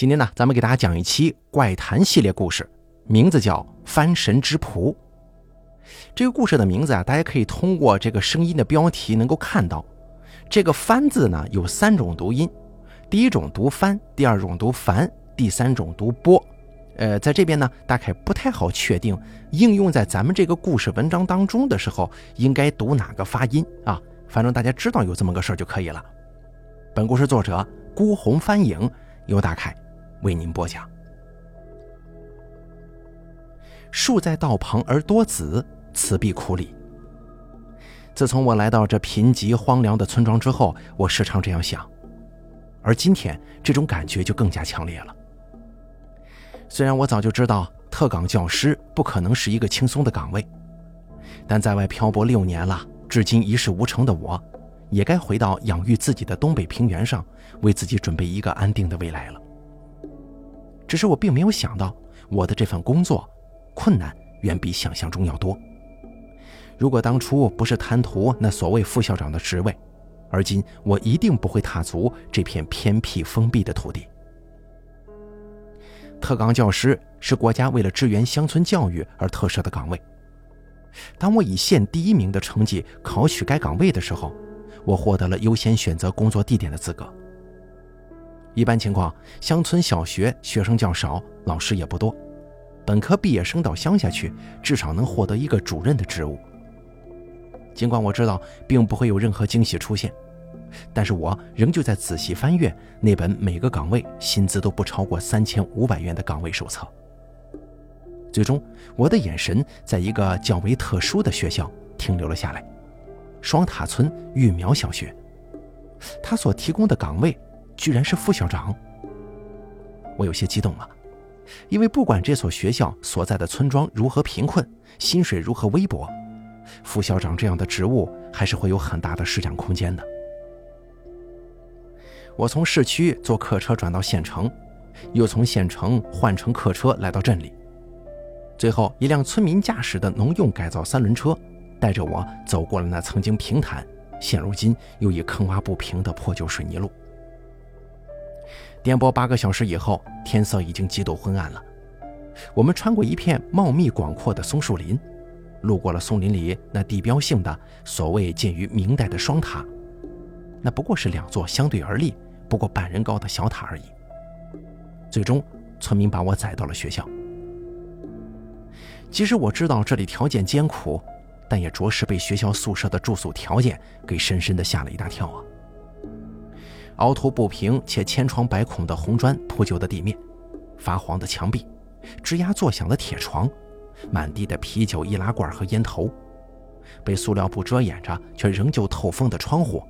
今天呢，咱们给大家讲一期怪谈系列故事，名字叫《翻神之仆》。这个故事的名字啊，大家可以通过这个声音的标题能够看到。这个“翻”字呢，有三种读音，第一种读“翻”，第二种读“凡”，第三种读“波”。呃，在这边呢，大概不太好确定应用在咱们这个故事文章当中的时候，应该读哪个发音啊？反正大家知道有这么个事儿就可以了。本故事作者孤鸿翻影，由大凯为您播讲。树在道旁而多子，此必苦李。自从我来到这贫瘠荒凉的村庄之后，我时常这样想，而今天这种感觉就更加强烈了。虽然我早就知道特岗教师不可能是一个轻松的岗位，但在外漂泊六年了，至今一事无成的我，也该回到养育自己的东北平原上，为自己准备一个安定的未来了。只是我并没有想到，我的这份工作困难远比想象中要多。如果当初不是贪图那所谓副校长的职位，而今我一定不会踏足这片偏僻封闭的土地。特岗教师是国家为了支援乡村教育而特设的岗位。当我以县第一名的成绩考取该岗位的时候，我获得了优先选择工作地点的资格。一般情况，乡村小学学生较少，老师也不多，本科毕业生到乡下去，至少能获得一个主任的职务。尽管我知道并不会有任何惊喜出现，但是我仍旧在仔细翻阅那本每个岗位薪资都不超过三千五百元的岗位手册。最终，我的眼神在一个较为特殊的学校停留了下来——双塔村育苗小学。他所提供的岗位居然是副校长。我有些激动了，因为不管这所学校所在的村庄如何贫困，薪水如何微薄。副校长这样的职务还是会有很大的施展空间的。我从市区坐客车转到县城，又从县城换乘客车来到镇里，最后一辆村民驾驶的农用改造三轮车带着我走过了那曾经平坦、现如今又已坑洼不平的破旧水泥路。颠簸八个小时以后，天色已经极度昏暗了。我们穿过一片茂密广阔的松树林。路过了松林里那地标性的所谓建于明代的双塔，那不过是两座相对而立、不过半人高的小塔而已。最终，村民把我载到了学校。即使我知道这里条件艰苦，但也着实被学校宿舍的住宿条件给深深的吓了一大跳啊！凹凸不平且千疮百孔的红砖铺就的地面，发黄的墙壁，吱呀作响的铁床。满地的啤酒易拉罐和烟头，被塑料布遮掩着却仍旧透风的窗户，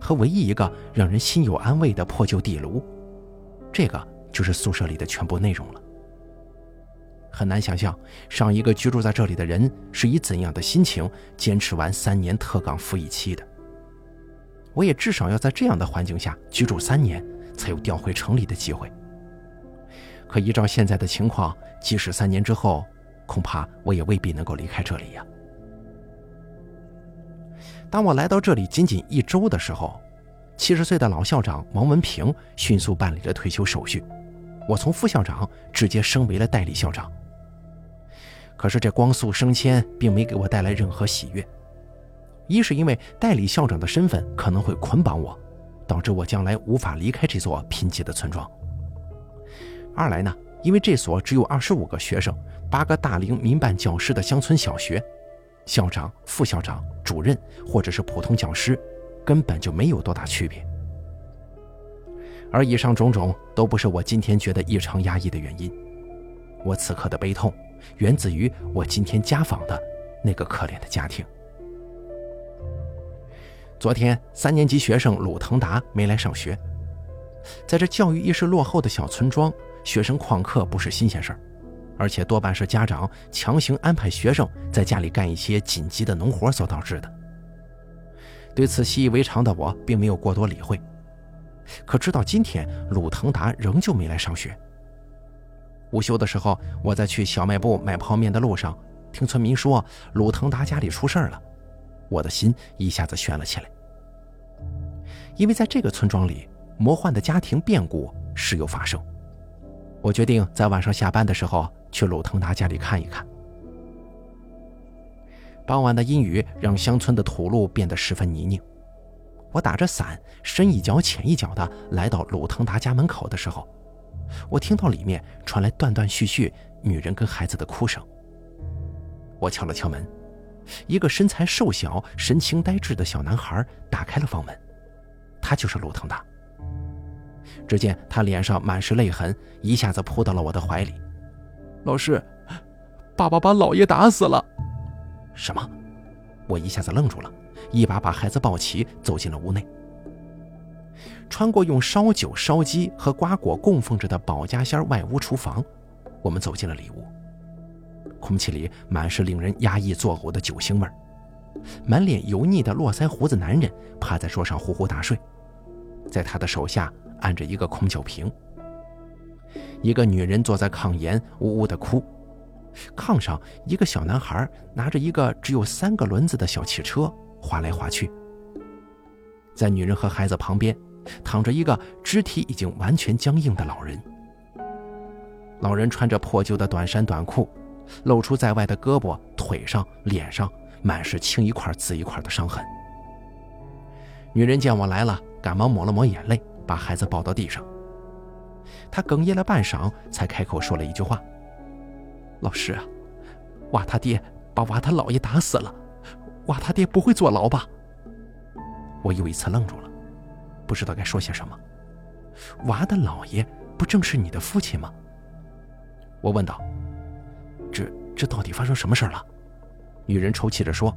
和唯一一个让人心有安慰的破旧地炉，这个就是宿舍里的全部内容了。很难想象上一个居住在这里的人是以怎样的心情坚持完三年特岗服役期的。我也至少要在这样的环境下居住三年，才有调回城里的机会。可依照现在的情况，即使三年之后，恐怕我也未必能够离开这里呀。当我来到这里仅仅一周的时候，七十岁的老校长王文平迅速办理了退休手续，我从副校长直接升为了代理校长。可是这光速升迁并没给我带来任何喜悦，一是因为代理校长的身份可能会捆绑我，导致我将来无法离开这座贫瘠的村庄；二来呢，因为这所只有二十五个学生。八个大龄民办教师的乡村小学，校长、副校长、主任或者是普通教师，根本就没有多大区别。而以上种种都不是我今天觉得异常压抑的原因。我此刻的悲痛，源自于我今天家访的那个可怜的家庭。昨天三年级学生鲁腾达没来上学，在这教育意识落后的小村庄，学生旷课不是新鲜事儿。而且多半是家长强行安排学生在家里干一些紧急的农活所导致的。对此习以为常的我并没有过多理会。可直到今天，鲁腾达仍旧没来上学。午休的时候，我在去小卖部买泡面的路上，听村民说鲁腾达家里出事儿了，我的心一下子悬了起来。因为在这个村庄里，魔幻的家庭变故时有发生。我决定在晚上下班的时候去鲁腾达家里看一看。傍晚的阴雨让乡村的土路变得十分泥泞。我打着伞，深一脚浅一脚的来到鲁腾达家门口的时候，我听到里面传来断断续续女人跟孩子的哭声。我敲了敲门，一个身材瘦小、神情呆滞的小男孩打开了房门，他就是鲁腾达。只见他脸上满是泪痕，一下子扑到了我的怀里。老师，爸爸把老爷打死了。什么？我一下子愣住了。一把把孩子抱起，走进了屋内。穿过用烧酒、烧鸡和瓜果供奉着的保家仙外屋厨房，我们走进了里屋。空气里满是令人压抑作呕的酒腥味儿。满脸油腻的络腮胡子男人趴在桌上呼呼大睡，在他的手下按着一个空酒瓶。一个女人坐在炕沿，呜呜地哭。炕上，一个小男孩拿着一个只有三个轮子的小汽车。划来划去，在女人和孩子旁边，躺着一个肢体已经完全僵硬的老人。老人穿着破旧的短衫短裤，露出在外的胳膊、腿上、脸上满是青一块紫一块的伤痕。女人见我来了，赶忙抹了抹眼泪，把孩子抱到地上。她哽咽了半晌，才开口说了一句话：“老师啊，娃他爹把娃他姥爷打死了。”娃他爹不会坐牢吧？我又一次愣住了，不知道该说些什么。娃的姥爷不正是你的父亲吗？我问道。这到底发生什么事了？女人抽泣着说：“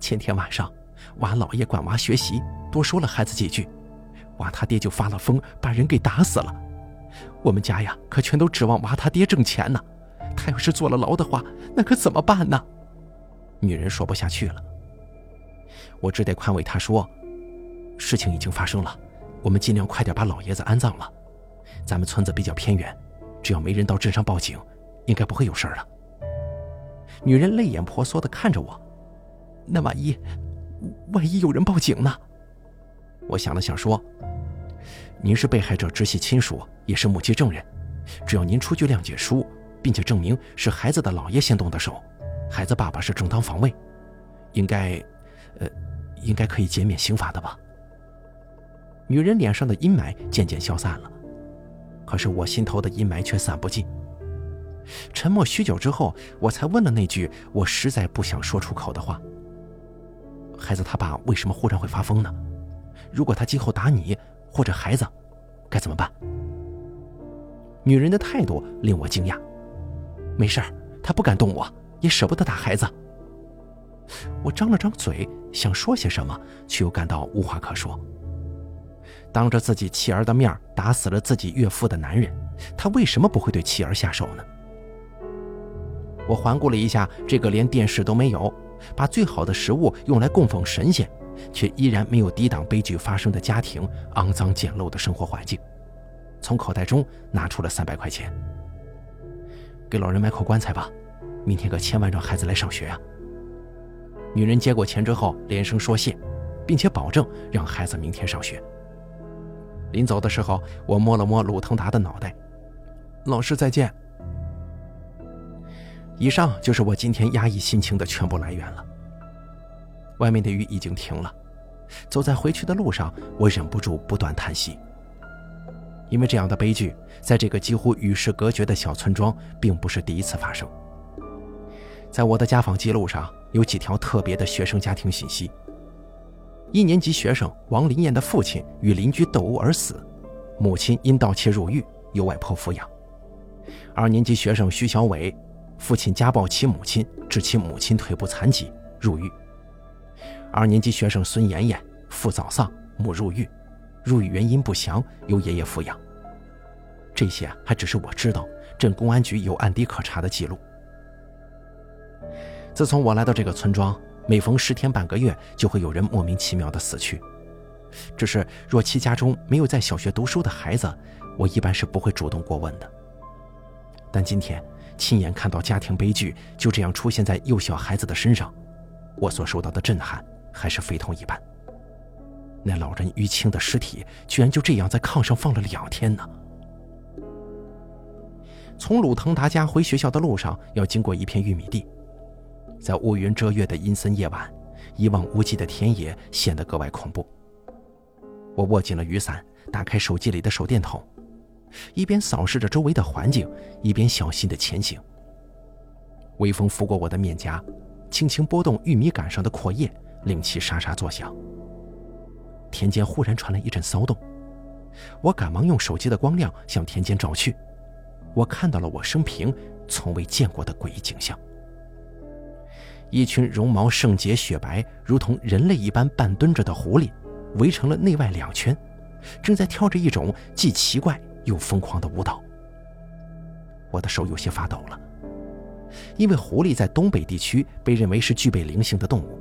前天晚上，娃姥爷管娃学习，多说了孩子几句，娃他爹就发了疯，把人给打死了。我们家呀，可全都指望娃他爹挣钱呢。他要是坐了牢的话，那可怎么办呢？”女人说不下去了，我只得宽慰她说：“事情已经发生了，我们尽量快点把老爷子安葬了。咱们村子比较偏远，只要没人到镇上报警，应该不会有事了。”女人泪眼婆娑地看着我：“那万一，万一有人报警呢？”我想了想说：“您是被害者直系亲属，也是目击证人，只要您出具谅解书，并且证明是孩子的姥爷先动的手。”孩子爸爸是正当防卫，应该，呃，应该可以减免刑罚的吧？女人脸上的阴霾渐渐消散了，可是我心头的阴霾却散不尽。沉默许久之后，我才问了那句我实在不想说出口的话：孩子他爸为什么忽然会发疯呢？如果他今后打你或者孩子，该怎么办？女人的态度令我惊讶。没事儿，他不敢动我。也舍不得打孩子。我张了张嘴，想说些什么，却又感到无话可说。当着自己妻儿的面打死了自己岳父的男人，他为什么不会对妻儿下手呢？我环顾了一下这个连电视都没有，把最好的食物用来供奉神仙，却依然没有抵挡悲剧发生的家庭肮脏简陋的生活环境，从口袋中拿出了三百块钱，给老人买口棺材吧。明天可千万让孩子来上学啊！女人接过钱之后，连声说谢，并且保证让孩子明天上学。临走的时候，我摸了摸鲁腾达的脑袋：“老师再见。”以上就是我今天压抑心情的全部来源了。外面的雨已经停了，走在回去的路上，我忍不住不断叹息，因为这样的悲剧在这个几乎与世隔绝的小村庄，并不是第一次发生。在我的家访记录上有几条特别的学生家庭信息：一年级学生王林燕的父亲与邻居斗殴而死，母亲因盗窃入狱，由外婆抚养；二年级学生徐小伟，父亲家暴其母亲，致其母亲腿部残疾，入狱；二年级学生孙妍妍，父早丧，母入狱，入狱原因不详，由爷爷抚养。这些还只是我知道镇公安局有案底可查的记录。自从我来到这个村庄，每逢十天半个月，就会有人莫名其妙的死去。只是若其家中没有在小学读书的孩子，我一般是不会主动过问的。但今天亲眼看到家庭悲剧就这样出现在幼小孩子的身上，我所受到的震撼还是非同一般。那老人淤青的尸体居然就这样在炕上放了两天呢！从鲁腾达家回学校的路上，要经过一片玉米地，在乌云遮月的阴森夜晚，一望无际的田野显得格外恐怖。我握紧了雨伞，打开手机里的手电筒，一边扫视着周围的环境，一边小心地前行。微风拂过我的面颊，轻轻拨动玉米杆上的阔叶，令其沙沙作响。田间忽然传来一阵骚动，我赶忙用手机的光亮向田间照去。我看到了我生平从未见过的诡异景象：一群绒毛圣洁雪白、如同人类一般半蹲着的狐狸，围成了内外两圈，正在跳着一种既奇怪又疯狂的舞蹈。我的手有些发抖了，因为狐狸在东北地区被认为是具备灵性的动物，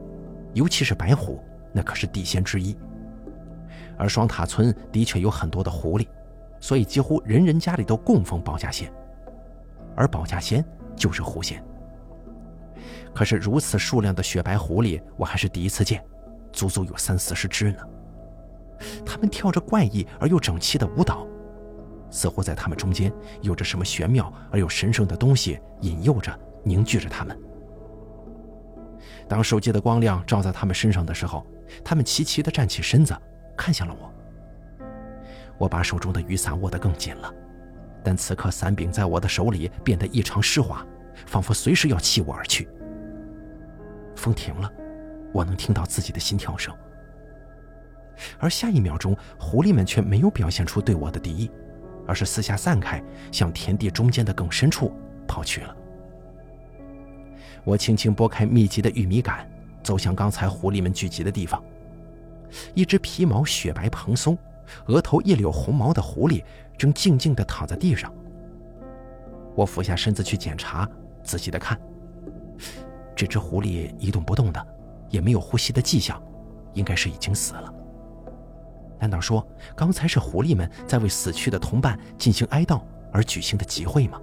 尤其是白狐，那可是地仙之一。而双塔村的确有很多的狐狸。所以，几乎人人家里都供奉保家仙，而保家仙就是狐仙。可是，如此数量的雪白狐狸，我还是第一次见，足足有三四十只呢。它们跳着怪异而又整齐的舞蹈，似乎在他们中间有着什么玄妙而又神圣的东西引诱着、凝聚着他们。当手机的光亮照在他们身上的时候，他们齐齐地站起身子，看向了我。我把手中的雨伞握得更紧了，但此刻伞柄在我的手里变得异常湿滑，仿佛随时要弃我而去。风停了，我能听到自己的心跳声。而下一秒钟，狐狸们却没有表现出对我的敌意，而是四下散开，向田地中间的更深处跑去了。我轻轻拨开密集的玉米杆，走向刚才狐狸们聚集的地方。一只皮毛雪白蓬松。额头一绺红毛的狐狸正静静地躺在地上。我俯下身子去检查，仔细地看，这只狐狸一动不动的，也没有呼吸的迹象，应该是已经死了。难道说刚才是狐狸们在为死去的同伴进行哀悼而举行的集会吗？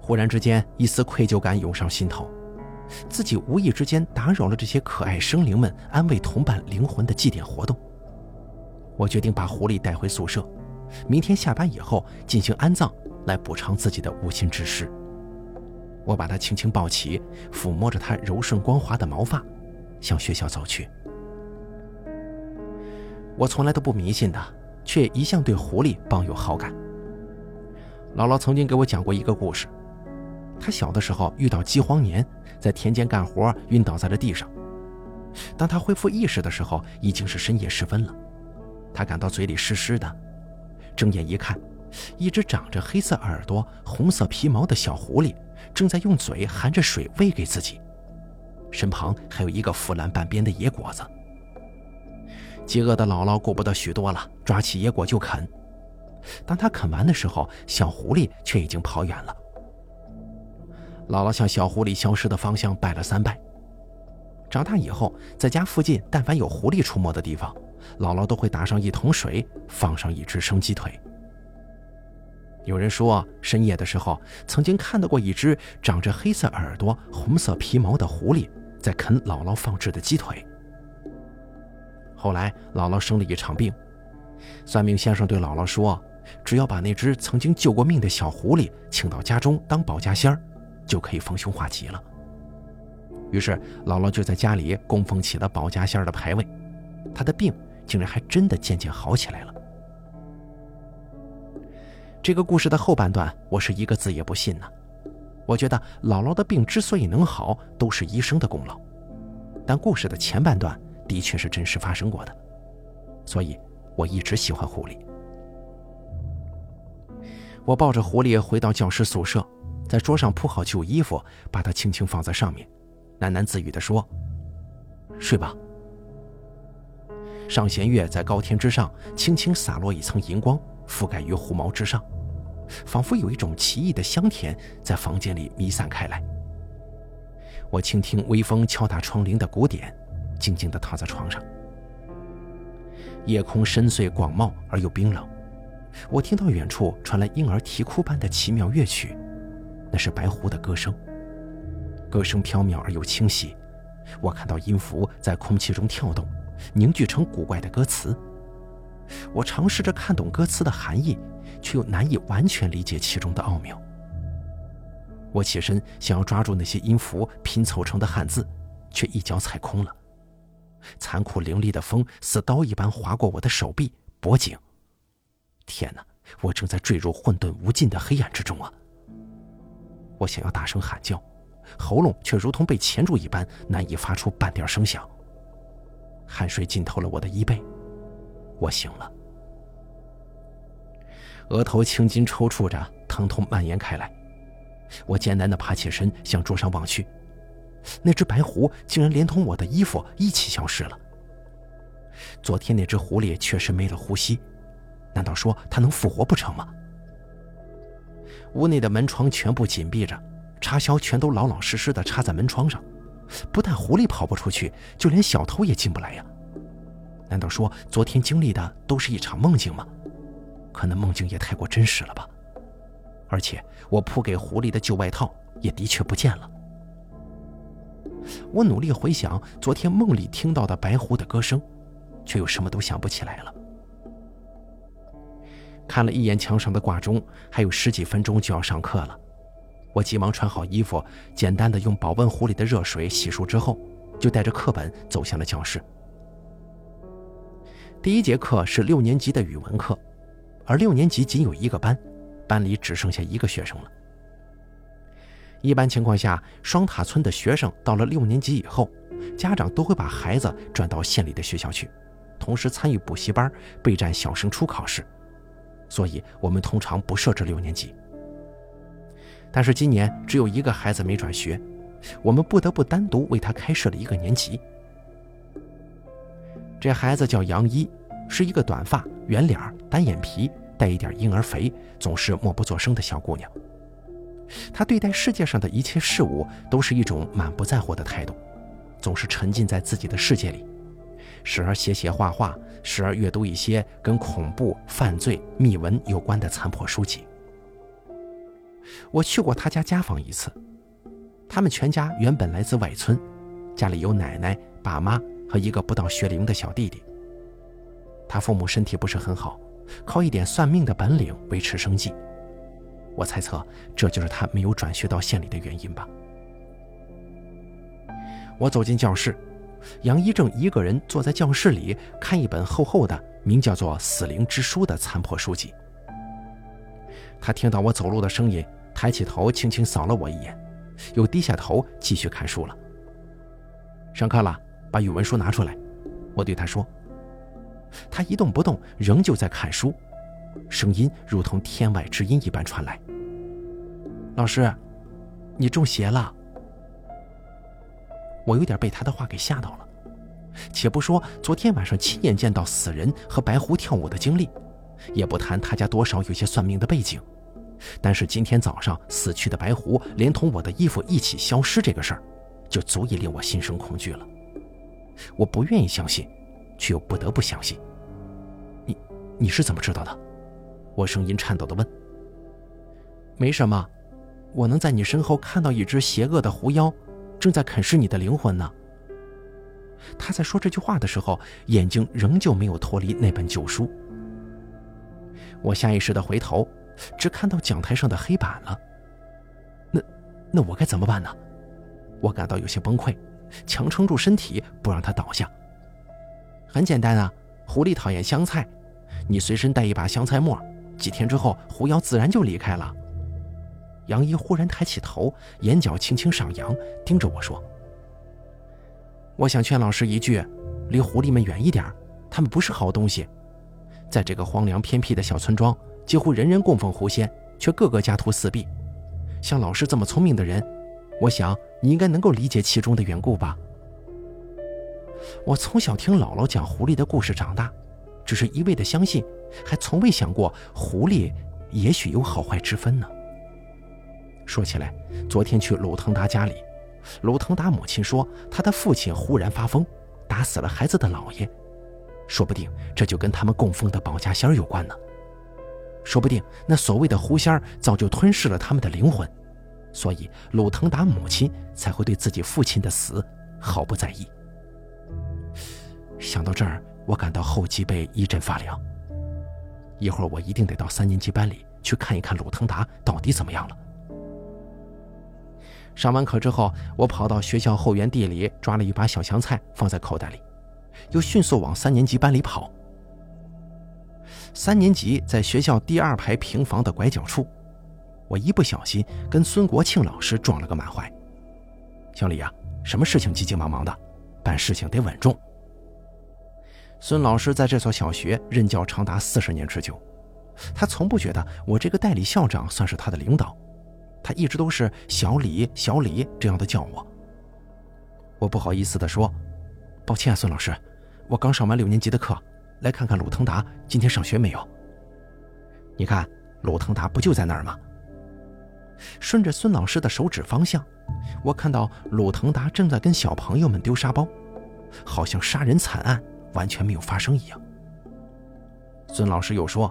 忽然之间，一丝愧疚感涌上心头，自己无意之间打扰了这些可爱生灵们安慰同伴灵魂的祭奠活动。我决定把狐狸带回宿舍，明天下班以后进行安葬，来补偿自己的无心之失。我把它轻轻抱起，抚摸着它柔顺光滑的毛发，向学校走去。我从来都不迷信的，却一向对狐狸抱有好感。姥姥曾经给我讲过一个故事，她小的时候遇到饥荒年，在田间干活晕倒在了地上。当她恢复意识的时候，已经是深夜时分了。她感到嘴里湿湿的，睁眼一看，一只长着黑色耳朵、红色皮毛的小狐狸正在用嘴含着水喂给自己，身旁还有一个腐烂半边的野果子。饥饿的姥姥顾不得许多了，抓起野果就啃。当他啃完的时候，小狐狸却已经跑远了。姥姥向小狐狸消失的方向拜了三拜。长大以后，在家附近但凡有狐狸出没的地方，姥姥都会打上一桶水，放上一只生鸡腿。有人说，深夜的时候曾经看到过一只长着黑色耳朵、红色皮毛的狐狸在啃姥姥放置的鸡腿。后来，姥姥生了一场病，算命先生对姥姥说：“只要把那只曾经救过命的小狐狸请到家中当保家仙儿，就可以逢凶化吉了。”于是，姥姥就在家里供奉起了保家仙儿的牌位，她的病。竟然还真的渐渐好起来了。这个故事的后半段，我是一个字也不信呢。我觉得姥姥的病之所以能好，都是医生的功劳。但故事的前半段的确是真实发生过的，所以我一直喜欢狐狸。我抱着狐狸回到教师宿舍，在桌上铺好旧衣服，把它轻轻放在上面，喃喃自语地说：“睡吧。”上弦月在高天之上轻轻洒落一层银光，覆盖于狐毛之上，仿佛有一种奇异的香甜在房间里弥散开来。我倾听微风敲打窗棂的鼓点，静静地躺在床上。夜空深邃广袤而又冰冷，我听到远处传来婴儿啼哭般的奇妙乐曲，那是白狐的歌声。歌声飘渺而又清晰，我看到音符在空气中跳动。凝聚成古怪的歌词，我尝试着看懂歌词的含义，却又难以完全理解其中的奥妙。我起身想要抓住那些音符拼凑成的汉字，却一脚踩空了。残酷凌厉的风似刀一般划过我的手臂、脖颈。天哪！我正在坠入混沌无尽的黑暗之中啊！我想要大声喊叫，喉咙却如同被钳住一般，难以发出半点声响。汗水浸透了我的衣背，我醒了。额头青筋抽搐着，疼痛蔓延开来。我艰难地爬起身，向桌上望去，那只白狐竟然连同我的衣服一起消失了。昨天那只狐狸确实没了呼吸。难道说它能复活不成吗？屋内的门窗全部紧闭着，插销全都老老实实的插在门窗上。不但狐狸跑不出去，就连小偷也进不来呀。难道说昨天经历的都是一场梦境吗？可那梦境也太过真实了吧。而且我铺给狐狸的旧外套也的确不见了。我努力回想昨天梦里听到的白狐的歌声，却又什么都想不起来了。看了一眼墙上的挂钟，还有十几分钟就要上课了。我急忙穿好衣服，简单的用保温壶里的热水洗漱之后，就带着课本走向了教室。第一节课是六年级的语文课，而六年级仅有一个班，班里只剩下一个学生了。一般情况下，双塔村的学生到了六年级以后，家长都会把孩子转到县里的学校去，同时参与补习班，备战小升初考试。所以，我们通常不设置六年级。但是今年只有一个孩子没转学，我们不得不单独为他开设了一个年级。这孩子叫杨一，是一个短发、圆脸、单眼皮、带一点婴儿肥、总是默不作声的小姑娘。他对待世界上的一切事物都是一种满不在乎的态度，总是沉浸在自己的世界里。时而写写画画，时而阅读一些跟恐怖、犯罪、秘闻有关的残破书籍。我去过他家家访一次，他们全家原本来自外村，家里有奶奶、爸妈和一个不到学龄的小弟弟。他父母身体不是很好，靠一点算命的本领维持生计。我猜测这就是他没有转学到县里的原因吧。我走进教室。杨一正一个人坐在教室里看一本厚厚的、名叫做《死灵之书》的残破书籍。他听到我走路的声音，抬起头轻轻扫了我一眼，又低下头继续看书了。上课了，把语文书拿出来。我对他说。他一动不动，仍旧在看书，声音如同天外之音一般传来：“老师，你中邪了。”我有点被他的话给吓到了，且不说昨天晚上亲眼见到死人和白狐跳舞的经历，也不谈他家多少有些算命的背景，但是今天早上死去的白狐连同我的衣服一起消失这个事儿，就足以令我心生恐惧了。我不愿意相信，却又不得不相信。你你是怎么知道的？我声音颤抖地问。没什么，我能在你身后看到一只邪恶的狐妖。正在啃食你的灵魂呢。他在说这句话的时候，眼睛仍旧没有脱离那本旧书。我下意识的回头，只看到讲台上的黑板了。那，那我该怎么办呢？我感到有些崩溃，强撑住身体不让他倒下。很简单啊，狐狸讨厌香菜，你随身带一把香菜末，几天之后狐妖自然就离开了。杨一忽然抬起头，眼角轻轻上扬，盯着我说：“我想劝老师一句，离狐狸们远一点，他们不是好东西。在这个荒凉偏僻的小村庄，几乎人人供奉狐仙，却个个家徒四壁。像老师这么聪明的人，我想你应该能够理解其中的缘故吧。我从小听姥姥讲狐狸的故事长大，只是一味的相信，还从未想过狐狸也许有好坏之分呢。”说起来，昨天去鲁腾达家里，鲁腾达母亲说，他的父亲忽然发疯，打死了孩子的姥爷，说不定这就跟他们供奉的保家仙有关呢。说不定那所谓的狐仙早就吞噬了他们的灵魂，所以鲁腾达母亲才会对自己父亲的死毫不在意。想到这儿，我感到后脊背一阵发凉，一会儿我一定得到三年级班里去看一看鲁腾达到底怎么样了。上完课之后，我跑到学校后园地里抓了一把小香菜放在口袋里，又迅速往三年级班里跑。三年级在学校第二排平房的拐角处，我一不小心跟孙国庆老师撞了个满怀。小李呀，什么事情急急忙忙的，办事情得稳重。孙老师在这所小学任教长达四十年之久，他从不觉得我这个代理校长算是他的领导，他一直都是小李、小李这样的叫我。我不好意思地说：“抱歉啊，孙老师，我刚上完六年级的课，来看看鲁腾达今天上学没有。你看，鲁腾达不就在那儿吗？”顺着孙老师的手指方向，我看到鲁腾达正在跟小朋友们丢沙包，好像杀人惨案。完全没有发生一样。孙老师又说：“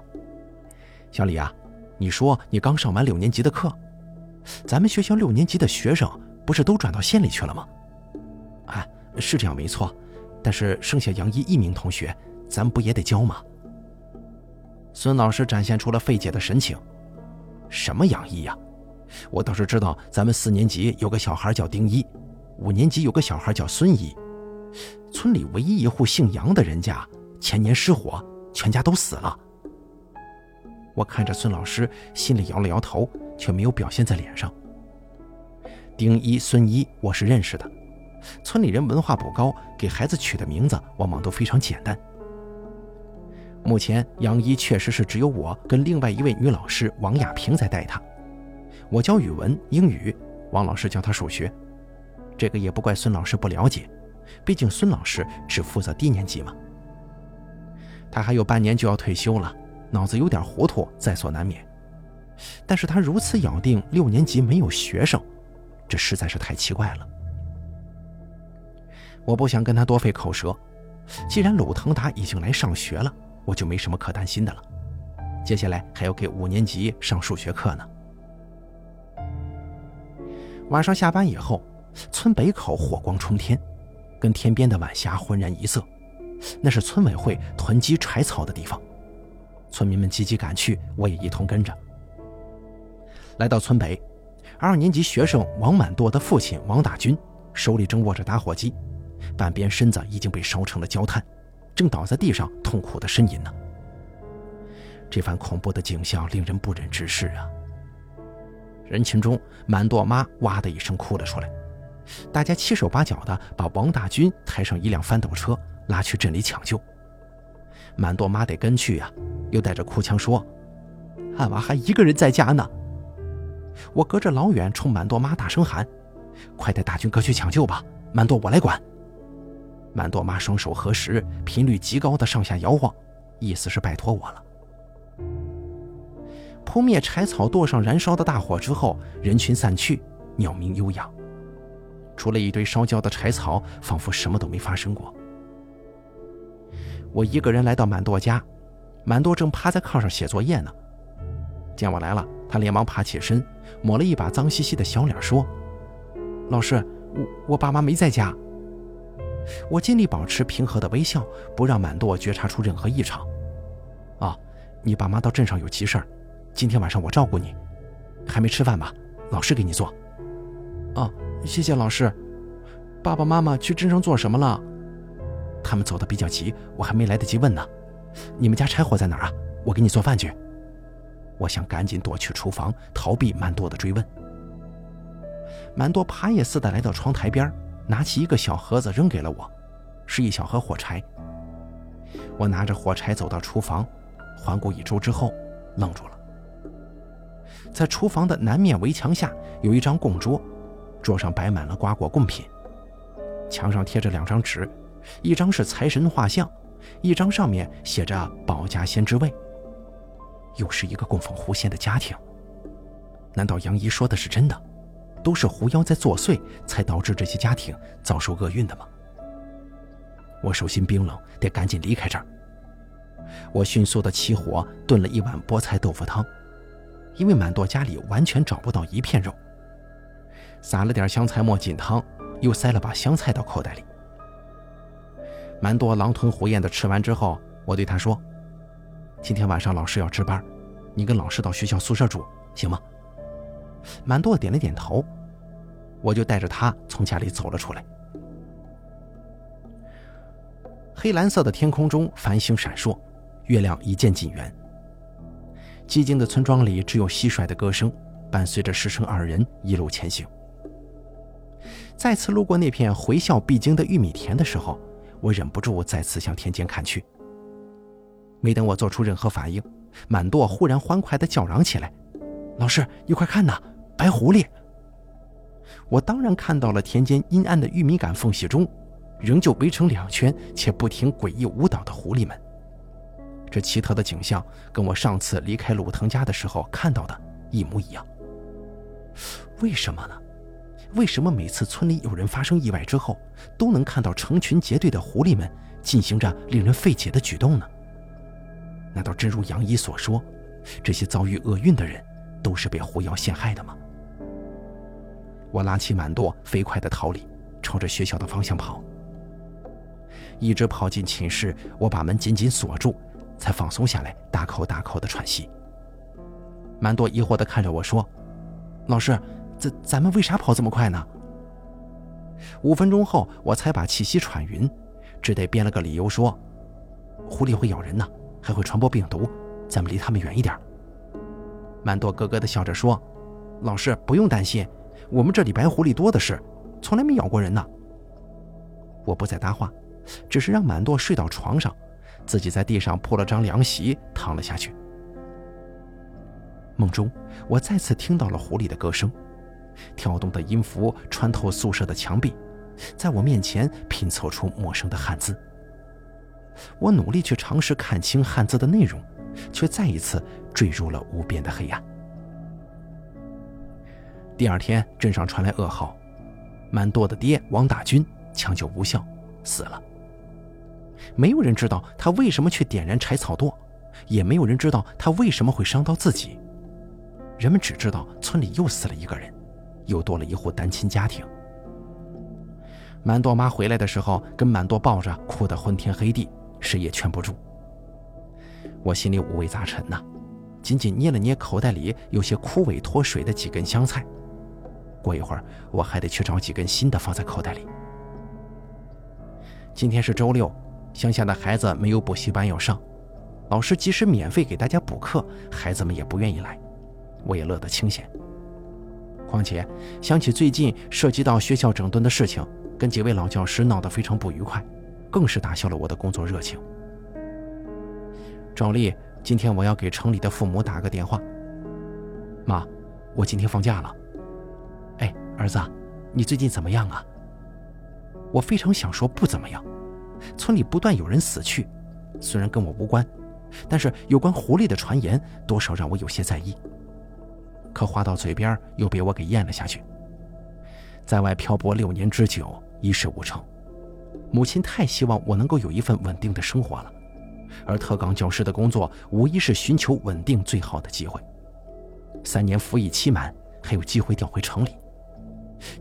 小李啊，你说你刚上完六年级的课，咱们学校六年级的学生不是都转到县里去了吗？哎，是这样没错，但是剩下杨一一名同学，咱不也得教吗？”孙老师展现出了费解的神情：“什么杨一呀？我倒是知道，咱们四年级有个小孩叫丁一，五年级有个小孩叫孙一。”村里唯一一户姓杨的人家，前年失火，全家都死了。我看着孙老师，心里摇了摇头，却没有表现在脸上。丁一、孙一，我是认识的。村里人文化不高，给孩子取的名字往往都非常简单。目前杨一确实是只有我跟另外一位女老师王亚平在带他。我教语文、英语，王老师教他数学。这个也不怪孙老师不了解。毕竟孙老师只负责低年级嘛，他还有半年就要退休了，脑子有点糊涂在所难免。但是他如此咬定六年级没有学生，这实在是太奇怪了。我不想跟他多费口舌，既然鲁腾达已经来上学了，我就没什么可担心的了。接下来还要给五年级上数学课呢。晚上下班以后，村北口火光冲天。跟天边的晚霞浑然一色，那是村委会囤积柴草的地方。村民们积极赶去，我也一同跟着。来到村北，二年级学生王满舵的父亲王大军手里正握着打火机，半边身子已经被烧成了焦炭，正倒在地上痛苦的呻吟呢。这番恐怖的景象令人不忍直视啊！人群中，满舵妈哇的一声哭了出来。大家七手八脚的把王大军抬上一辆翻斗车，拉去镇里抢救。满舵妈得跟去呀，又带着哭腔说：“俺娃还一个人在家呢。”我隔着老远冲满舵妈大声喊：“快带大军哥去抢救吧，满舵我来管。”满舵妈双手合十，频率极高的上下摇晃，意思是拜托我了。扑灭柴草垛上燃烧的大火之后，人群散去，鸟鸣悠扬。除了一堆烧焦的柴草，仿佛什么都没发生过。我一个人来到满舵家，满舵正趴在炕上写作业呢。见我来了，他连忙爬起身，抹了一把脏兮兮的小脸，说：“老师，我我爸妈没在家。”我尽力保持平和的微笑，不让满舵觉察出任何异常。啊，你爸妈到镇上有急事，今天晚上我照顾你。还没吃饭吧？老师给你做。哦。谢谢老师，爸爸妈妈去镇上做什么了？他们走的比较急，我还没来得及问呢。你们家柴火在哪儿啊？我给你做饭去。我想赶紧躲去厨房，逃避满多的追问。满多爬也似的来到窗台边，拿起一个小盒子扔给了我，是一小盒火柴。我拿着火柴走到厨房，环顾一周之后，愣住了。在厨房的南面围墙下有一张供桌。桌上摆满了瓜果贡品，墙上贴着两张纸，一张是财神画像，一张上面写着“保家先之位”。又是一个供奉狐仙的家庭，难道杨姨说的是真的？都是狐妖在作祟，才导致这些家庭遭受厄运的吗？我手心冰冷，得赶紧离开这儿。我迅速的起火炖了一碗菠菜豆腐汤，因为满舵家里完全找不到一片肉。撒了点香菜末进汤，又塞了把香菜到口袋里。满多狼吞虎咽的吃完之后，我对他说：“今天晚上老师要值班，你跟老师到学校宿舍住，行吗？满多点了点头，我就带着他从家里走了出来。黑蓝色的天空中，繁星闪烁，月亮一见近圆。寂静的村庄里，只有蟋蟀的歌声，伴随着师生二人一路前行。再次路过那片回校必经的玉米田的时候，我忍不住再次向田间看去。没等我做出任何反应，满舵忽然欢快地叫嚷起来：“老师，你快看呐，白狐狸！”我当然看到了田间阴暗的玉米杆缝隙中。仍旧围成两圈且不停诡异舞蹈的狐狸们，这奇特的景象跟我上次离开鲁腾家的时候看到的一模一样。为什么呢？为什么每次村里有人发生意外之后，都能看到成群结队的狐狸们进行着令人费解的举动呢？难道真如杨一所说，这些遭遇厄运的人都是被狐妖陷害的吗？我拉起满舵，飞快地逃离，朝着学校的方向跑。一直跑进寝室，我把门紧紧锁住，才放松下来，大口大口的喘息。满多疑惑的看着我说：“老师，咱咱们为啥跑这么快呢？”五分钟后，我才把气息喘匀，只得编了个理由说：“狐狸会咬人呢，还会传播病毒，咱们离他们远一点。”满多咯咯的笑着说：“老师不用担心，我们这里白狐狸多的是，从来没咬过人呢。”我不再搭话。只是让满舵睡到床上，自己在地上铺了张凉席，躺了下去。梦中，我再次听到了狐狸的歌声，跳动的音符穿透宿舍的墙壁，在我面前拼凑出陌生的汉字。我努力去尝试看清汉字的内容，却再一次坠入了无边的黑暗。第二天，镇上传来噩耗：满舵的爹王大军抢救无效，死了。没有人知道他为什么去点燃柴草垛，也没有人知道他为什么会伤到自己。人们只知道村里又死了一个人，又多了一户单亲家庭。满多妈回来的时候，跟满多抱着，哭得昏天黑地，谁也劝不住。我心里五味杂陈呐，紧紧捏了捏口袋里有些枯萎脱水的几根香菜。过一会儿，我还得去找几根新的放在口袋里。今天是周六。乡下的孩子没有补习班要上，老师即使免费给大家补课，孩子们也不愿意来，我也乐得清闲。况且想起最近涉及到学校整顿的事情，跟几位老教师闹得非常不愉快，更是打消了我的工作热情。照例，今天我要给城里的父母打个电话。妈，我今天放假了。哎，儿子，你最近怎么样啊？我非常想说不怎么样。村里不断有人死去，虽然跟我无关，但是有关狐狸的传言多少让我有些在意。可话到嘴边又被我给咽了下去。在外漂泊六年之久，一事无成，母亲太希望我能够有一份稳定的生活了，而特岗教师的工作无疑是寻求稳定最好的机会。三年服役期满，还有机会调回城里。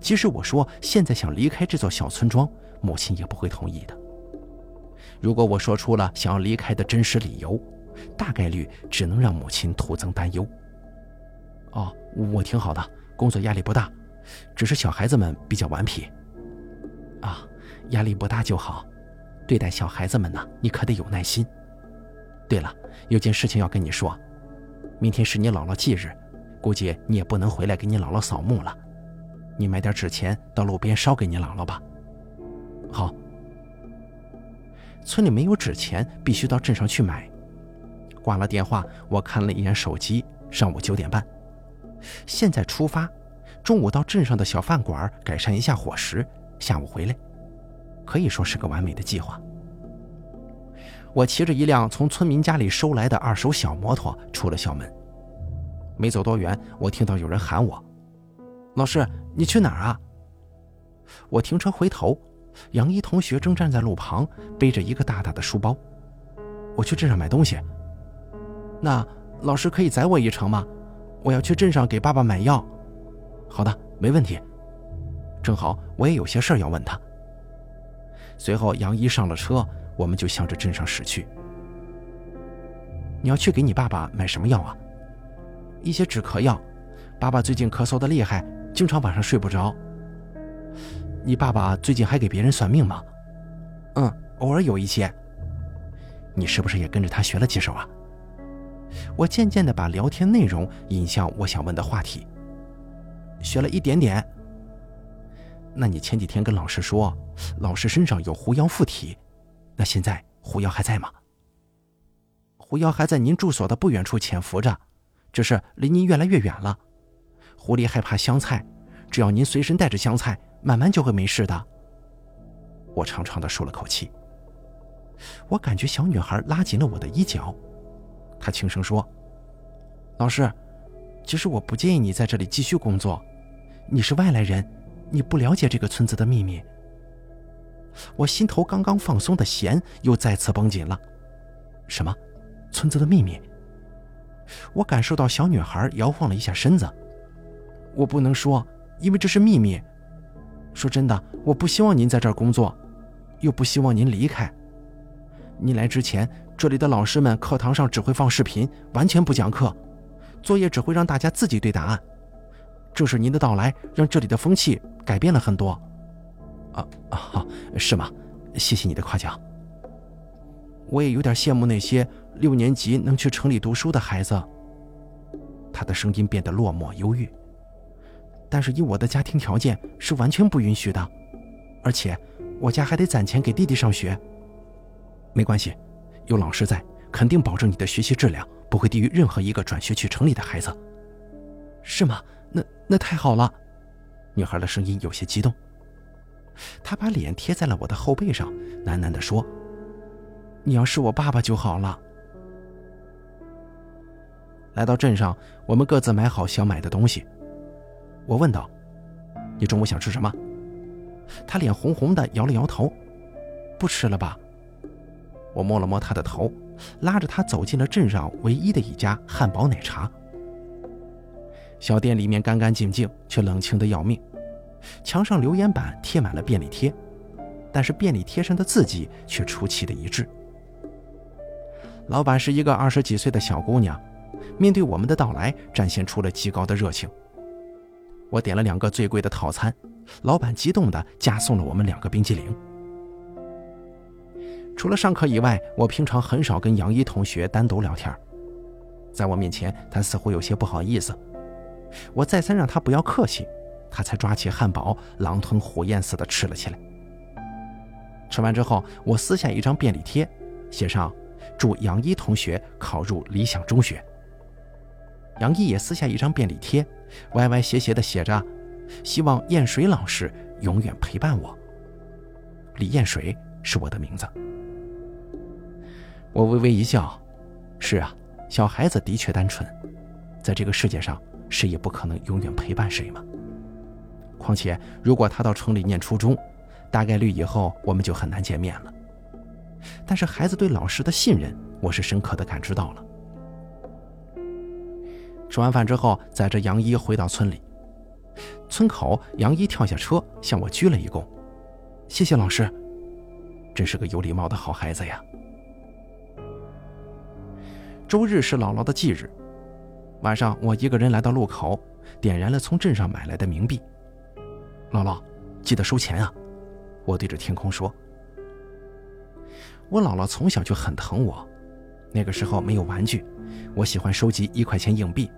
即使我说现在想离开这座小村庄，母亲也不会同意的。如果我说出了想要离开的真实理由，大概率只能让母亲徒增担忧。哦，我挺好的，工作压力不大，只是小孩子们比较顽皮。啊，压力不大就好。对待小孩子们呢，你可得有耐心。对了，有件事情要跟你说，明天是你姥姥忌日，估计你也不能回来给你姥姥扫墓了。你买点纸钱到路边烧给你姥姥吧。好。村里没有纸钱，必须到镇上去买。挂了电话，我看了一眼手机，上午九点半，现在出发，中午到镇上的小饭馆改善一下伙食，下午回来，可以说是个完美的计划。我骑着一辆从村民家里收来的二手小摩托出了校门，没走多远，我听到有人喊我：“老师，你去哪儿啊？”我停车回头。杨一同学正站在路旁，背着一个大大的书包。我去镇上买东西。那老师可以载我一程吗？我要去镇上给爸爸买药。好的，没问题。正好我也有些事要问他。随后，杨一上了车，我们就向着镇上驶去。你要去给你爸爸买什么药啊？一些止咳药。爸爸最近咳嗽的厉害，经常晚上睡不着。你爸爸最近还给别人算命吗？嗯，偶尔有一些。你是不是也跟着他学了几手啊？我渐渐地把聊天内容引向我想问的话题。学了一点点。那你前几天跟老师说，老师身上有狐妖附体，那现在狐妖还在吗？狐妖还在您住所的不远处潜伏着，只是离您越来越远了。狐狸害怕香菜，只要您随身带着香菜，慢慢就会没事的。我长长的舒了口气。我感觉小女孩拉紧了我的衣角，他轻声说：“老师，其实我不建议你在这里继续工作，你是外来人。”你不了解这个村子的秘密，我心头刚刚放松的弦又再次绷紧了。什么？村子的秘密？我感受到小女孩摇晃了一下身子。我不能说，因为这是秘密。说真的，我不希望您在这儿工作，又不希望您离开。你来之前，这里的老师们课堂上只会放视频，完全不讲课，作业只会让大家自己对答案。正是您的到来，让这里的风气改变了很多。啊啊，是吗？谢谢你的夸奖。我也有点羡慕那些六年级能去城里读书的孩子。他的声音变得落寞忧郁。但是以我的家庭条件是完全不允许的，而且我家还得攒钱给弟弟上学。没关系，有老师在，肯定保证你的学习质量不会低于任何一个转学去城里的孩子。是吗？那那太好了，女孩的声音有些激动。她把脸贴在了我的后背上，喃喃地说：“你要是我爸爸就好了。”来到镇上，我们各自买好想买的东西。我问道：“你中午想吃什么？”他脸红红的，摇了摇头：“不吃了吧。”我摸了摸他的头，拉着他走进了镇上唯一的一家汉堡奶茶。小店里面干干净净，却冷清的要命。墙上留言板贴满了便利贴，但是便利贴上的字迹却出奇的一致。老板是一个二十几岁的小姑娘，面对我们的到来，展现出了极高的热情。我点了两个最贵的套餐，老板激动地加送了我们两个冰激凌。除了上课以外，我平常很少跟杨一同学单独聊天，在我面前，他似乎有些不好意思。我再三让他不要客气，他才抓起汉堡，狼吞虎咽似的吃了起来。吃完之后，我撕下一张便利贴，写上“祝杨一同学考入理想中学”。杨一也撕下一张便利贴，歪歪斜斜的写着：“希望燕水老师永远陪伴我。”李燕水是我的名字。我微微一笑：“是啊，小孩子的确单纯，在这个世界上。”谁也不可能永远陪伴谁嘛。况且，如果他到城里念初中，大概率以后我们就很难见面了。但是孩子对老师的信任，我是深刻的感知到了。吃完饭之后，载着杨一回到村里，村口，杨一跳下车向我鞠了一躬：“谢谢老师，真是个有礼貌的好孩子呀。”周日是姥姥的忌日。晚上，我一个人来到路口，点燃了从镇上买来的冥币。姥姥，记得收钱啊！我对着天空说。我姥姥从小就很疼我，那个时候没有玩具，我喜欢收集一块钱硬币，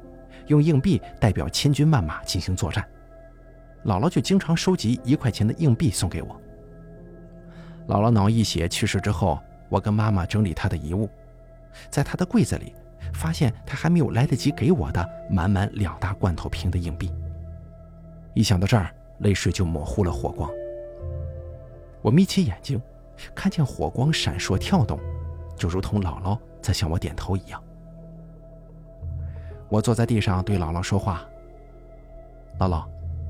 用硬币代表千军万马进行作战。姥姥就经常收集一块钱的硬币送给我。姥姥脑溢血去世之后，我跟妈妈整理她的遗物，在他的柜子里。发现他还没有来得及给我的满满两大罐头瓶的硬币。一想到这儿，泪水就模糊了火光。我眯起眼睛，看见火光闪烁跳动，就如同姥姥在向我点头一样。我坐在地上对姥姥说话：“姥姥，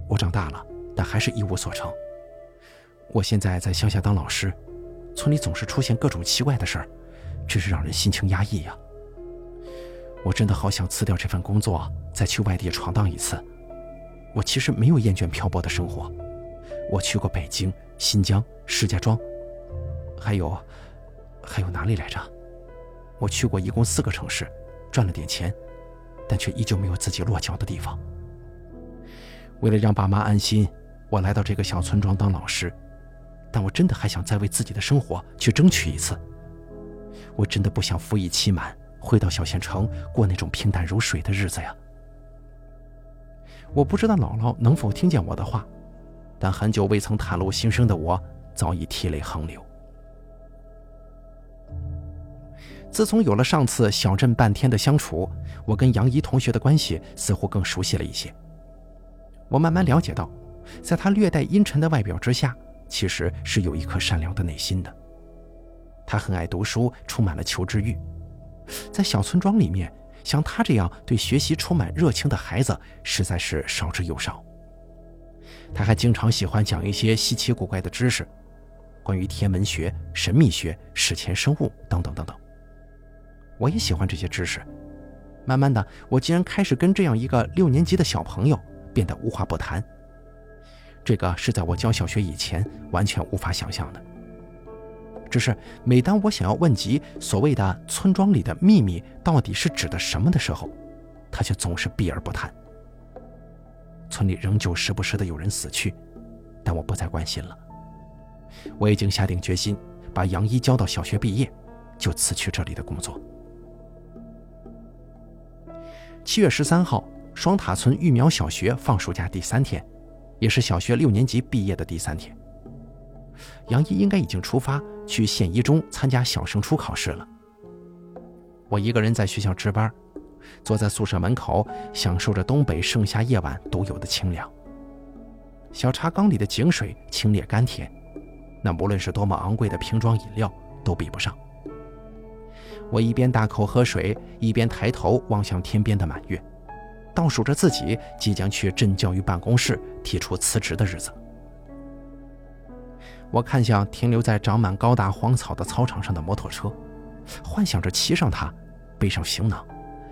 我长大了，但还是一无所成。我现在在乡下当老师，村里总是出现各种奇怪的事儿，真是让人心情压抑呀。”我真的好想辞掉这份工作，再去外地闯荡一次。我其实没有厌倦漂泊的生活，我去过北京、新疆、石家庄，还有，还有哪里来着？我去过一共四个城市，赚了点钱，但却依旧没有自己落脚的地方。为了让爸妈安心，我来到这个小村庄当老师，但我真的还想再为自己的生活去争取一次。我真的不想服役期满，回到小县城过那种平淡如水的日子呀。我不知道姥姥能否听见我的话，但很久未曾袒露心声的我早已涕泪横流。自从有了上次小镇半天的相处，我跟杨怡同学的关系似乎更熟悉了一些。我慢慢了解到，在她略带阴沉的外表之下，其实是有一颗善良的内心的。他很爱读书，充满了求知欲，在小村庄里面。像他这样对学习充满热情的孩子，实在是少之又少。他还经常喜欢讲一些稀奇古怪的知识，关于天文学、神秘学、史前生物等等等等。我也喜欢这些知识。慢慢的，我竟然开始跟这样一个六年级的小朋友变得无话不谈。这个是在我教小学以前完全无法想象的。只是每当我想要问及所谓的村庄里的秘密到底是指的什么的时候，他却总是避而不谈。村里仍旧时不时的有人死去，但我不再关心了。我已经下定决心，把杨一教到小学毕业，就辞去这里的工作。七月十三号，双塔村育苗小学放暑假第三天，也是小学六年级毕业的第三天。杨一应该已经出发。去县一中参加小升初考试了。我一个人在学校值班，坐在宿舍门口，享受着东北盛夏夜晚独有的清凉。小茶缸里的井水清冽甘甜，那无论是多么昂贵的瓶装饮料都比不上。我一边大口喝水，一边抬头望向天边的满月，倒数着自己即将去镇教育办公室提出辞职的日子。我看向停留在长满高大荒草的操场上的摩托车，幻想着骑上它，背上行囊，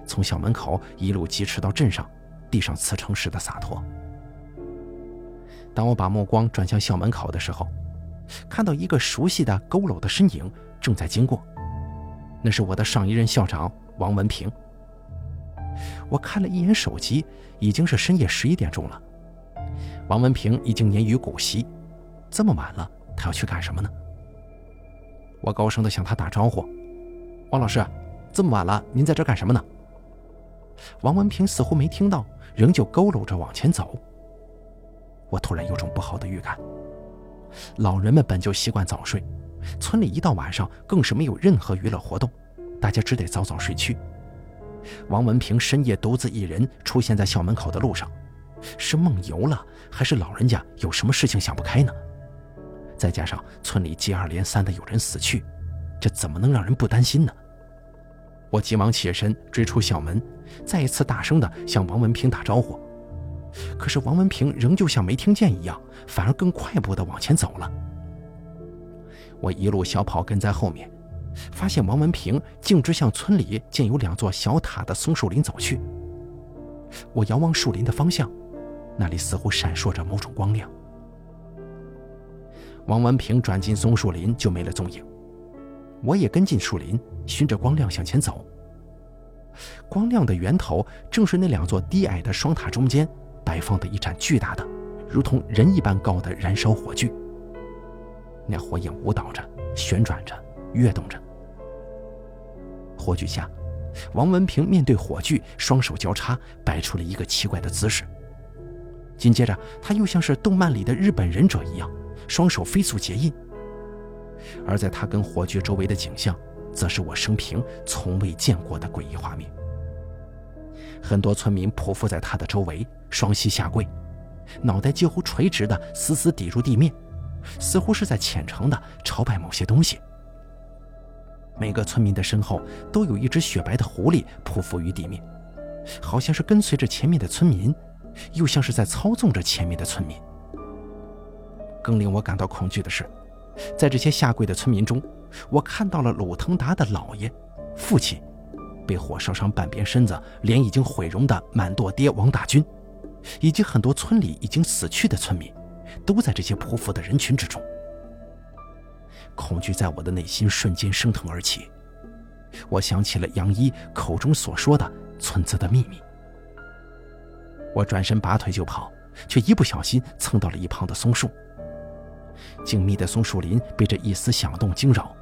从校门口一路疾驰到镇上，递上辞呈时的洒脱。当我把目光转向校门口的时候，看到一个熟悉的佝偻的身影正在经过，那是我的上一任校长王文平。我看了一眼手机，已经是深夜十一点钟了。王文平已经年逾古稀，这么晚了。他要去干什么呢？我高声的向他打招呼：“王老师，这么晚了，您在这干什么呢？”王文平似乎没听到，仍旧佝偻着往前走。我突然有种不好的预感。老人们本就习惯早睡，村里一到晚上更是没有任何娱乐活动，大家只得早早睡去。王文平深夜独自一人出现在校门口的路上，是梦游了，还是老人家有什么事情想不开呢？再加上村里接二连三的有人死去，这怎么能让人不担心呢？我急忙起身追出校门，再一次大声的向王文平打招呼。可是王文平仍旧像没听见一样，反而更快步的往前走了。我一路小跑跟在后面，发现王文平径直向村里建有两座小塔的松树林走去。我遥望树林的方向，那里似乎闪烁着某种光亮。王文平转进松树林就没了踪影，我也跟进树林，循着光亮向前走。光亮的源头正是那两座低矮的双塔中间摆放的一盏巨大的、如同人一般高的燃烧火炬。那火焰舞蹈着，旋转着，跃动着。火炬下，王文平面对火炬，双手交叉，摆出了一个奇怪的姿势。紧接着，他又像是动漫里的日本忍者一样。双手飞速结印，而在他跟火炬周围的景象，则是我生平从未见过的诡异画面。很多村民匍匐在他的周围，双膝下跪，脑袋几乎垂直的死死抵住地面，似乎是在虔诚的朝拜某些东西。每个村民的身后都有一只雪白的狐狸匍匐于地面，好像是跟随着前面的村民，又像是在操纵着前面的村民。更令我感到恐惧的是，在这些下跪的村民中，我看到了鲁腾达的姥爷、父亲，被火烧伤半边身子、脸已经毁容的满舵爹王大军，以及很多村里已经死去的村民，都在这些匍匐的人群之中。恐惧在我的内心瞬间升腾而起，我想起了杨一口中所说的村子的秘密。我转身拔腿就跑，却一不小心蹭到了一旁的松树。静谧的松树林被这一丝响动惊扰，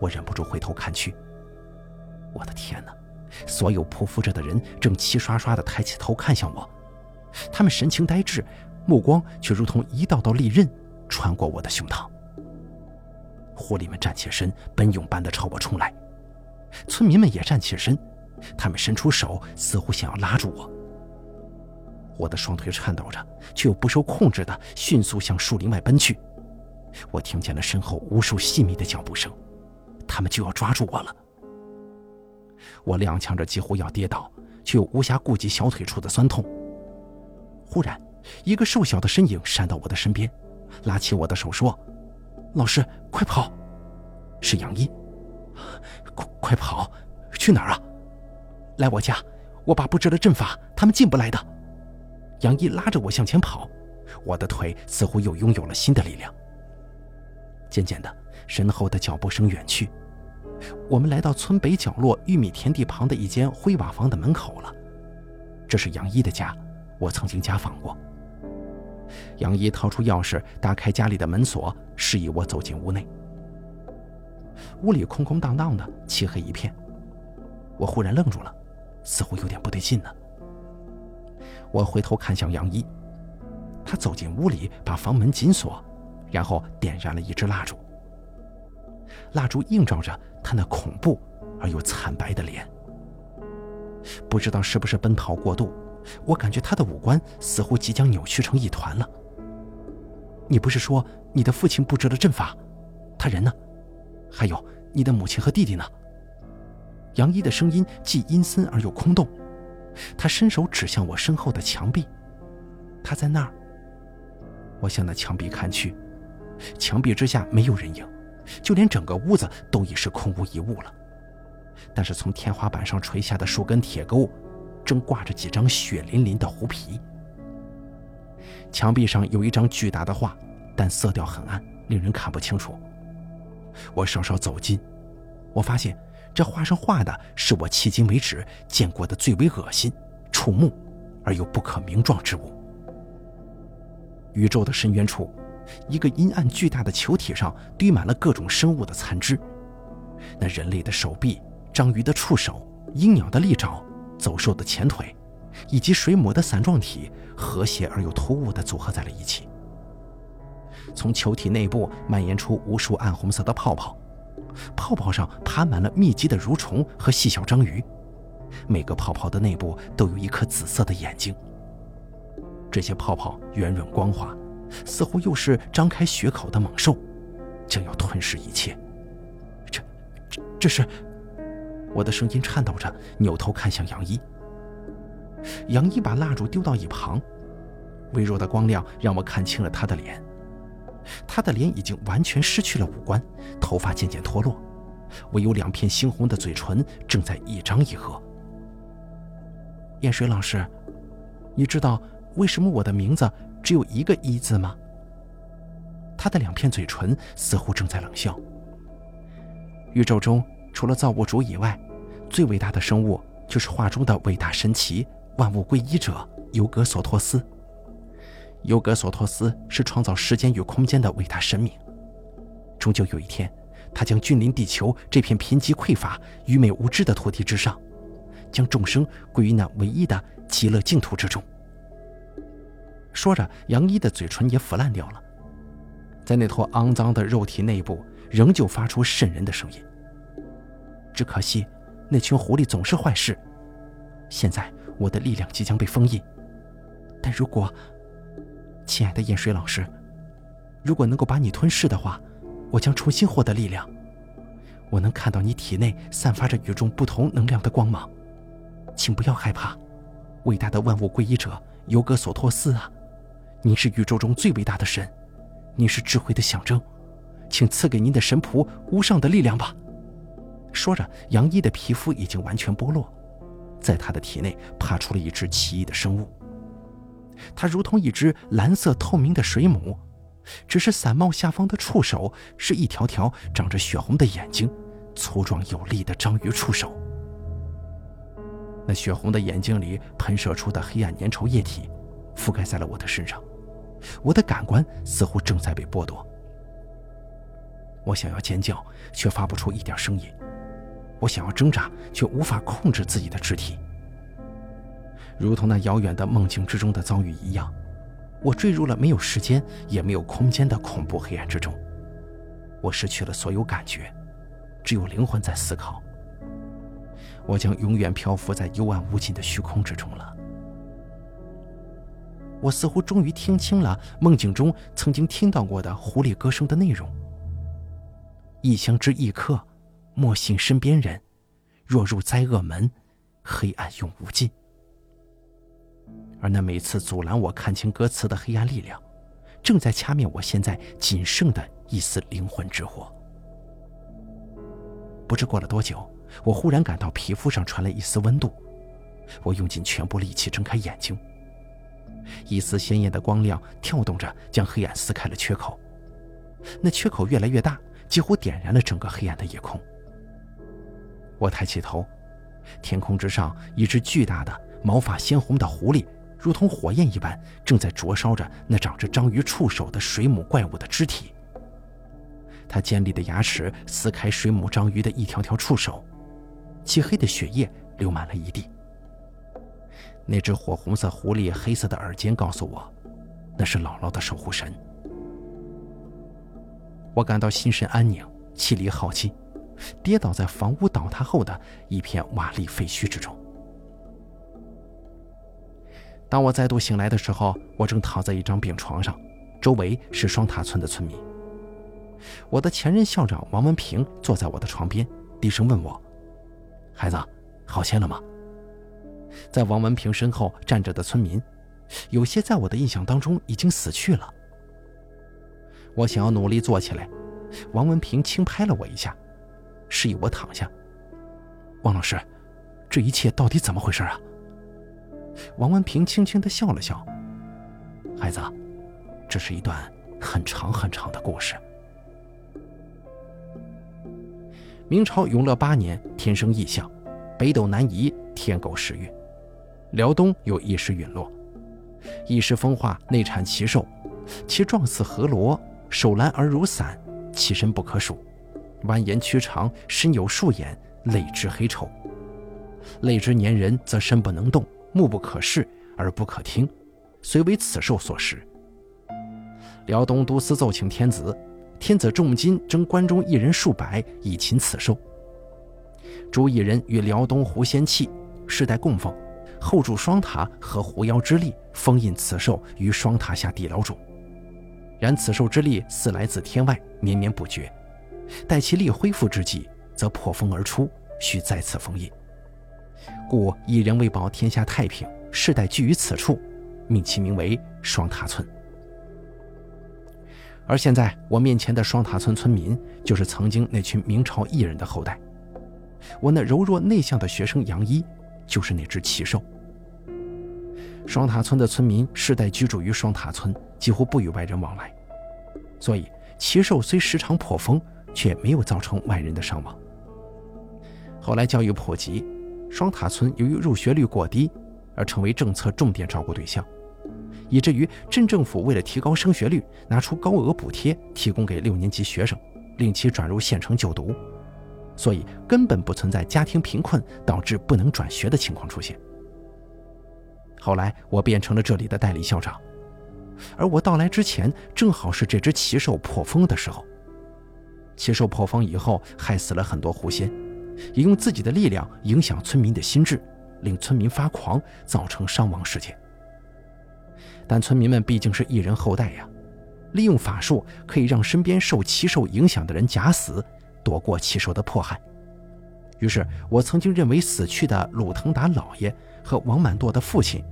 我忍不住回头看去。我的天哪！所有匍匐着的人正齐刷刷地抬起头看向我，他们神情呆滞，目光却如同一道道利刃穿过我的胸膛。狐狸们站起身，奔涌般地朝我冲来，村民们也站起身，他们伸出手，似乎想要拉住我。我的双腿颤抖着，却又不受控制地迅速向树林外奔去。我听见了身后无数细密的脚步声，他们就要抓住我了。我踉跄着，几乎要跌倒，却又无暇顾及小腿处的酸痛。忽然，一个瘦小的身影闪到我的身边，拉起我的手说：“老师，快跑！”是杨一。快快跑！去哪儿啊？来我家，我爸布置了阵法，他们进不来的。杨一拉着我向前跑，我的腿似乎又拥有了新的力量。渐渐的，身后的脚步声远去。我们来到村北角落玉米田地旁的一间灰瓦房的门口了。这是杨一的家，我曾经家访过。杨一掏出钥匙，打开家里的门锁，示意我走进屋内。屋里空空荡荡的，漆黑一片。我忽然愣住了，似乎有点不对劲呢。我回头看向杨一，他走进屋里，把房门紧锁，然后点燃了一支蜡烛。蜡烛映照着他那恐怖而又惨白的脸。不知道是不是奔跑过度，我感觉他的五官似乎即将扭曲成一团了。你不是说你的父亲布置了阵法？他人呢？还有你的母亲和弟弟呢？杨一的声音既阴森而又空洞，他伸手指向我身后的墙壁。他在那儿。我向那墙壁看去，墙壁之下没有人影。就连整个屋子都已是空无一物了，但是从天花板上垂下的数根铁钩，正挂着几张血淋淋的狐皮。墙壁上有一张巨大的画，但色调很暗，令人看不清楚。我稍稍走近，我发现这画上画的是我迄今为止见过的最为恶心、触目而又不可名状之物。宇宙的深渊处。一个阴暗巨大的球体上堆满了各种生物的残肢，那人类的手臂、章鱼的触手、鹰鸟的利爪、走兽的前腿，以及水母的伞状体，和谐而又突兀地组合在了一起。从球体内部蔓延出无数暗红色的泡泡，泡泡上爬满了密集的蠕虫和细小章鱼，每个泡泡的内部都有一颗紫色的眼睛。这些泡泡圆润光滑。似乎又是张开血口的猛兽，将要吞噬一切。这、这、这是……我的声音颤抖着，扭头看向杨一。杨一把蜡烛丢到一旁，微弱的光亮让我看清了他的脸。他的脸已经完全失去了五官，头发渐渐脱落，唯有两片猩红的嘴唇正在一张一合。燕水老师，你知道为什么我的名字？只有一个“一”字吗？他的两片嘴唇似乎正在冷笑。宇宙中除了造物主以外，最伟大的生物就是画中的伟大神奇万物归一者尤格索托斯。尤格索托斯是创造时间与空间的伟大神明。终究有一天，他将君临地球这片贫瘠匮乏、愚昧无知的土地之上，将众生归于那唯一的极乐净土之中。说着，杨一的嘴唇也腐烂掉了，在那坨肮脏的肉体内部，仍旧发出渗人的声音。只可惜，那群狐狸总是坏事。现在我的力量即将被封印，但如果，亲爱的燕水老师，如果能够把你吞噬的话，我将重新获得力量。我能看到你体内散发着与众不同能量的光芒，请不要害怕，伟大的万物归一者尤格索托斯啊！您是宇宙中最伟大的神，您是智慧的象征，请赐给您的神仆无上的力量吧。说着，杨一的皮肤已经完全剥落，在他的体内爬出了一只奇异的生物。它如同一只蓝色透明的水母，只是伞帽下方的触手是一条条长着血红的眼睛，粗壮有力的章鱼触手。那血红的眼睛里喷射出的黑暗粘稠液体，覆盖在了我的身上，我的感官似乎正在被剥夺。我想要尖叫，却发不出一点声音；我想要挣扎，却无法控制自己的肢体。如同那遥远的梦境之中的遭遇一样，我坠入了没有时间也没有空间的恐怖黑暗之中。我失去了所有感觉，只有灵魂在思考。我将永远漂浮在幽暗无尽的虚空之中了。我似乎终于听清了梦境中曾经听到过的狐狸歌声的内容：“异乡之异客，莫信身边人；若入灾厄门，黑暗永无尽。”而那每次阻拦我看清歌词的黑暗力量，正在掐灭我现在仅剩的一丝灵魂之火。不知过了多久，我忽然感到皮肤上传来一丝温度，我用尽全部力气睁开眼睛。一丝鲜艳的光亮跳动着，将黑暗撕开了缺口。那缺口越来越大，几乎点燃了整个黑暗的夜空。我抬起头，天空之上，一只巨大的、毛发鲜红的狐狸。如同火焰一般，正在灼烧着那长着章鱼触手的水母怪物的肢体。它尖利的牙齿撕开水母章鱼的一条条触手，漆黑的血液流满了一地。那只火红色狐狸黑色的耳尖告诉我，那是姥姥的守护神。我感到心神安宁，气力耗尽，跌倒在房屋倒塌后的一片瓦砾废墟之中。当我再度醒来的时候，我正躺在一张病床上，周围是双塔村的村民。我的前任校长王文平坐在我的床边，低声问我：“孩子，好些了吗？”在王文平身后站着的村民，有些在我的印象当中已经死去了。我想要努力坐起来，王文平轻拍了我一下，示意我躺下。王老师，这一切到底怎么回事啊？王文平轻轻的笑了笑：“孩子，这是一段很长很长的故事。明朝永乐八年，天生异象，北斗南移，天狗食月，辽东有一时陨落，一时风化，内产奇兽，其状似河螺，手蓝而如伞，其身不可数，蜿蜒曲长，身有数眼，泪之黑臭，泪之粘人，则身不能动。目不可视，耳不可听，虽为此兽所食。辽东都司奏请天子，天子重金征关中一人数百，以擒此兽。诸一人与辽东狐仙契，世代供奉，后筑双塔和狐妖之力，封印此兽于双塔下地牢中。然此兽之力似来自天外，绵绵不绝。待其力恢复之际，则破风而出，需再次封印。故一人为保天下太平，世代居于此处，命其名为双塔村。而现在我面前的双塔村村民，就是曾经那群明朝艺人的后代。我那柔弱内向的学生杨一，就是那只奇兽。双塔村的村民世代居住于双塔村，几乎不与外人往来，所以奇兽虽时常破风，却没有造成外人的伤亡。后来教育普及。双塔村由于入学率过低，而成为政策重点照顾对象，以至于镇政府为了提高升学率，拿出高额补贴提供给六年级学生，令其转入县城就读，所以根本不存在家庭贫困导致不能转学的情况出现。后来我变成了这里的代理校长，而我到来之前，正好是这只奇兽破风的时候。奇兽破风以后，害死了很多狐仙。也用自己的力量影响村民的心智，令村民发狂，造成伤亡事件。但村民们毕竟是异人后代呀，利用法术可以让身边受奇兽影响的人假死，躲过奇兽的迫害。于是我曾经认为死去的鲁腾达老爷和王满舵的父亲，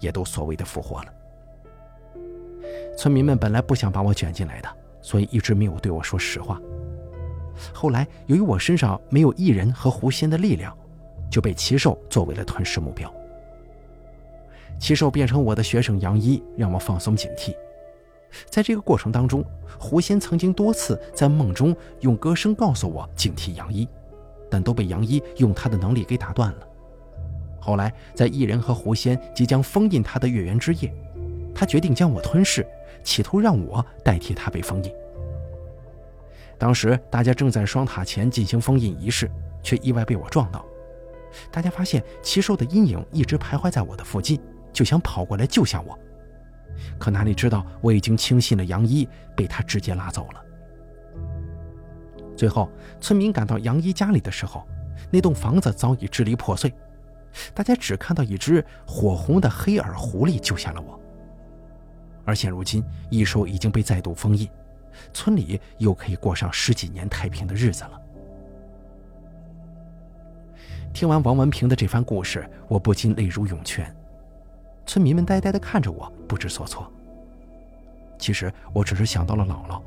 也都所谓的复活了。村民们本来不想把我卷进来的，所以一直没有对我说实话。后来，由于我身上没有异人和狐仙的力量，就被奇兽作为了吞噬目标。奇兽变成我的学生杨一，让我放松警惕。在这个过程当中，狐仙曾经多次在梦中用歌声告诉我警惕杨一，但都被杨一用他的能力给打断了。后来，在异人和狐仙即将封印他的月圆之夜，他决定将我吞噬，企图让我代替他被封印。当时大家正在双塔前进行封印仪式，却意外被我撞到。大家发现奇兽的阴影一直徘徊在我的附近，就想跑过来救下我，可哪里知道我已经轻信了杨一，被他直接拉走了。最后，村民赶到杨一家里的时候，那栋房子早已支离破碎。大家只看到一只火红的黑耳狐狸救下了我。而现如今，异兽已经被再度封印，村里又可以过上十几年太平的日子了。听完王文平的这番故事，我不禁泪如涌泉。村民们呆呆地看着我，不知所措。其实我只是想到了姥姥，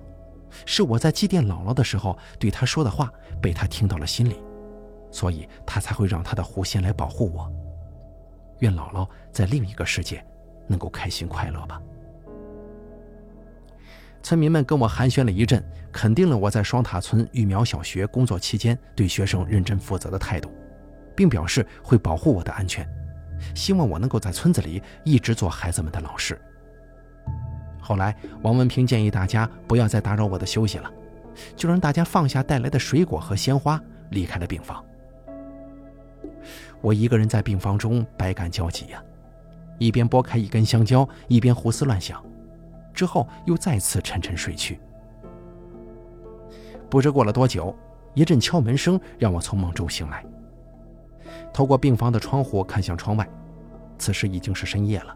是我在祭奠姥姥的时候对她说的话，被她听到了心里。所以他才会让他的狐仙来保护我。愿姥姥在另一个世界能够开心快乐吧。村民们跟我寒暄了一阵，肯定了我在双塔村育苗小学工作期间对学生认真负责的态度，并表示会保护我的安全，希望我能够在村子里一直做孩子们的老师。后来，王文平建议大家不要再打扰我的休息了，就让大家放下带来的水果和鲜花，离开了病房。我一个人在病房中百感交集呀，一边剥开一根香蕉，一边胡思乱想，之后又再次沉沉睡去。不知过了多久，一阵敲门声让我从梦中醒来。透过病房的窗户看向窗外，此时已经是深夜了，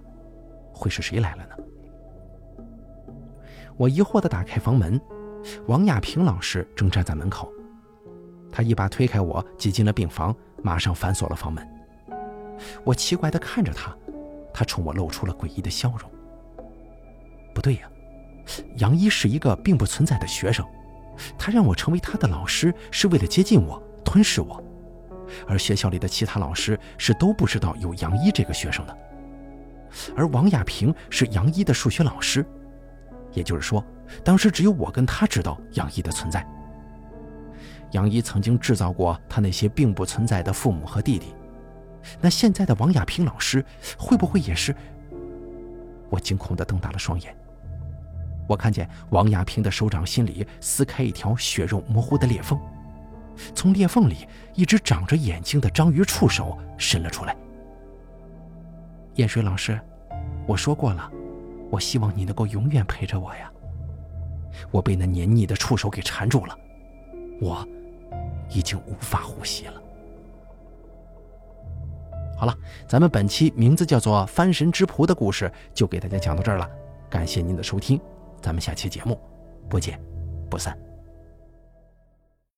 会是谁来了呢？我疑惑地打开房门，王亚平老师正站在门口，他一把推开我，挤进了病房。马上反锁了房门。我奇怪地看着他，他冲我露出了诡异的笑容。不对呀，杨一是一个并不存在的学生，他让我成为他的老师是为了接近我、吞噬我，而学校里的其他老师是都不知道有杨一这个学生的。而王亚平是杨一的数学老师，也就是说，当时只有我跟他知道杨一的存在。杨一曾经制造过他那些并不存在的父母和弟弟，那现在的王亚平老师会不会也是？我惊恐地瞪大了双眼。我看见王亚平的手掌心里撕开一条血肉模糊的裂缝，从裂缝里一只长着眼睛的章鱼触手伸了出来。燕水老师，我说过了，我希望你能够永远陪着我呀。我被那黏腻的触手给缠住了，我。已经无法呼吸了。好了，咱们本期名字叫做《翻神之仆》的故事就给大家讲到这儿了，感谢您的收听，咱们下期节目不见不散。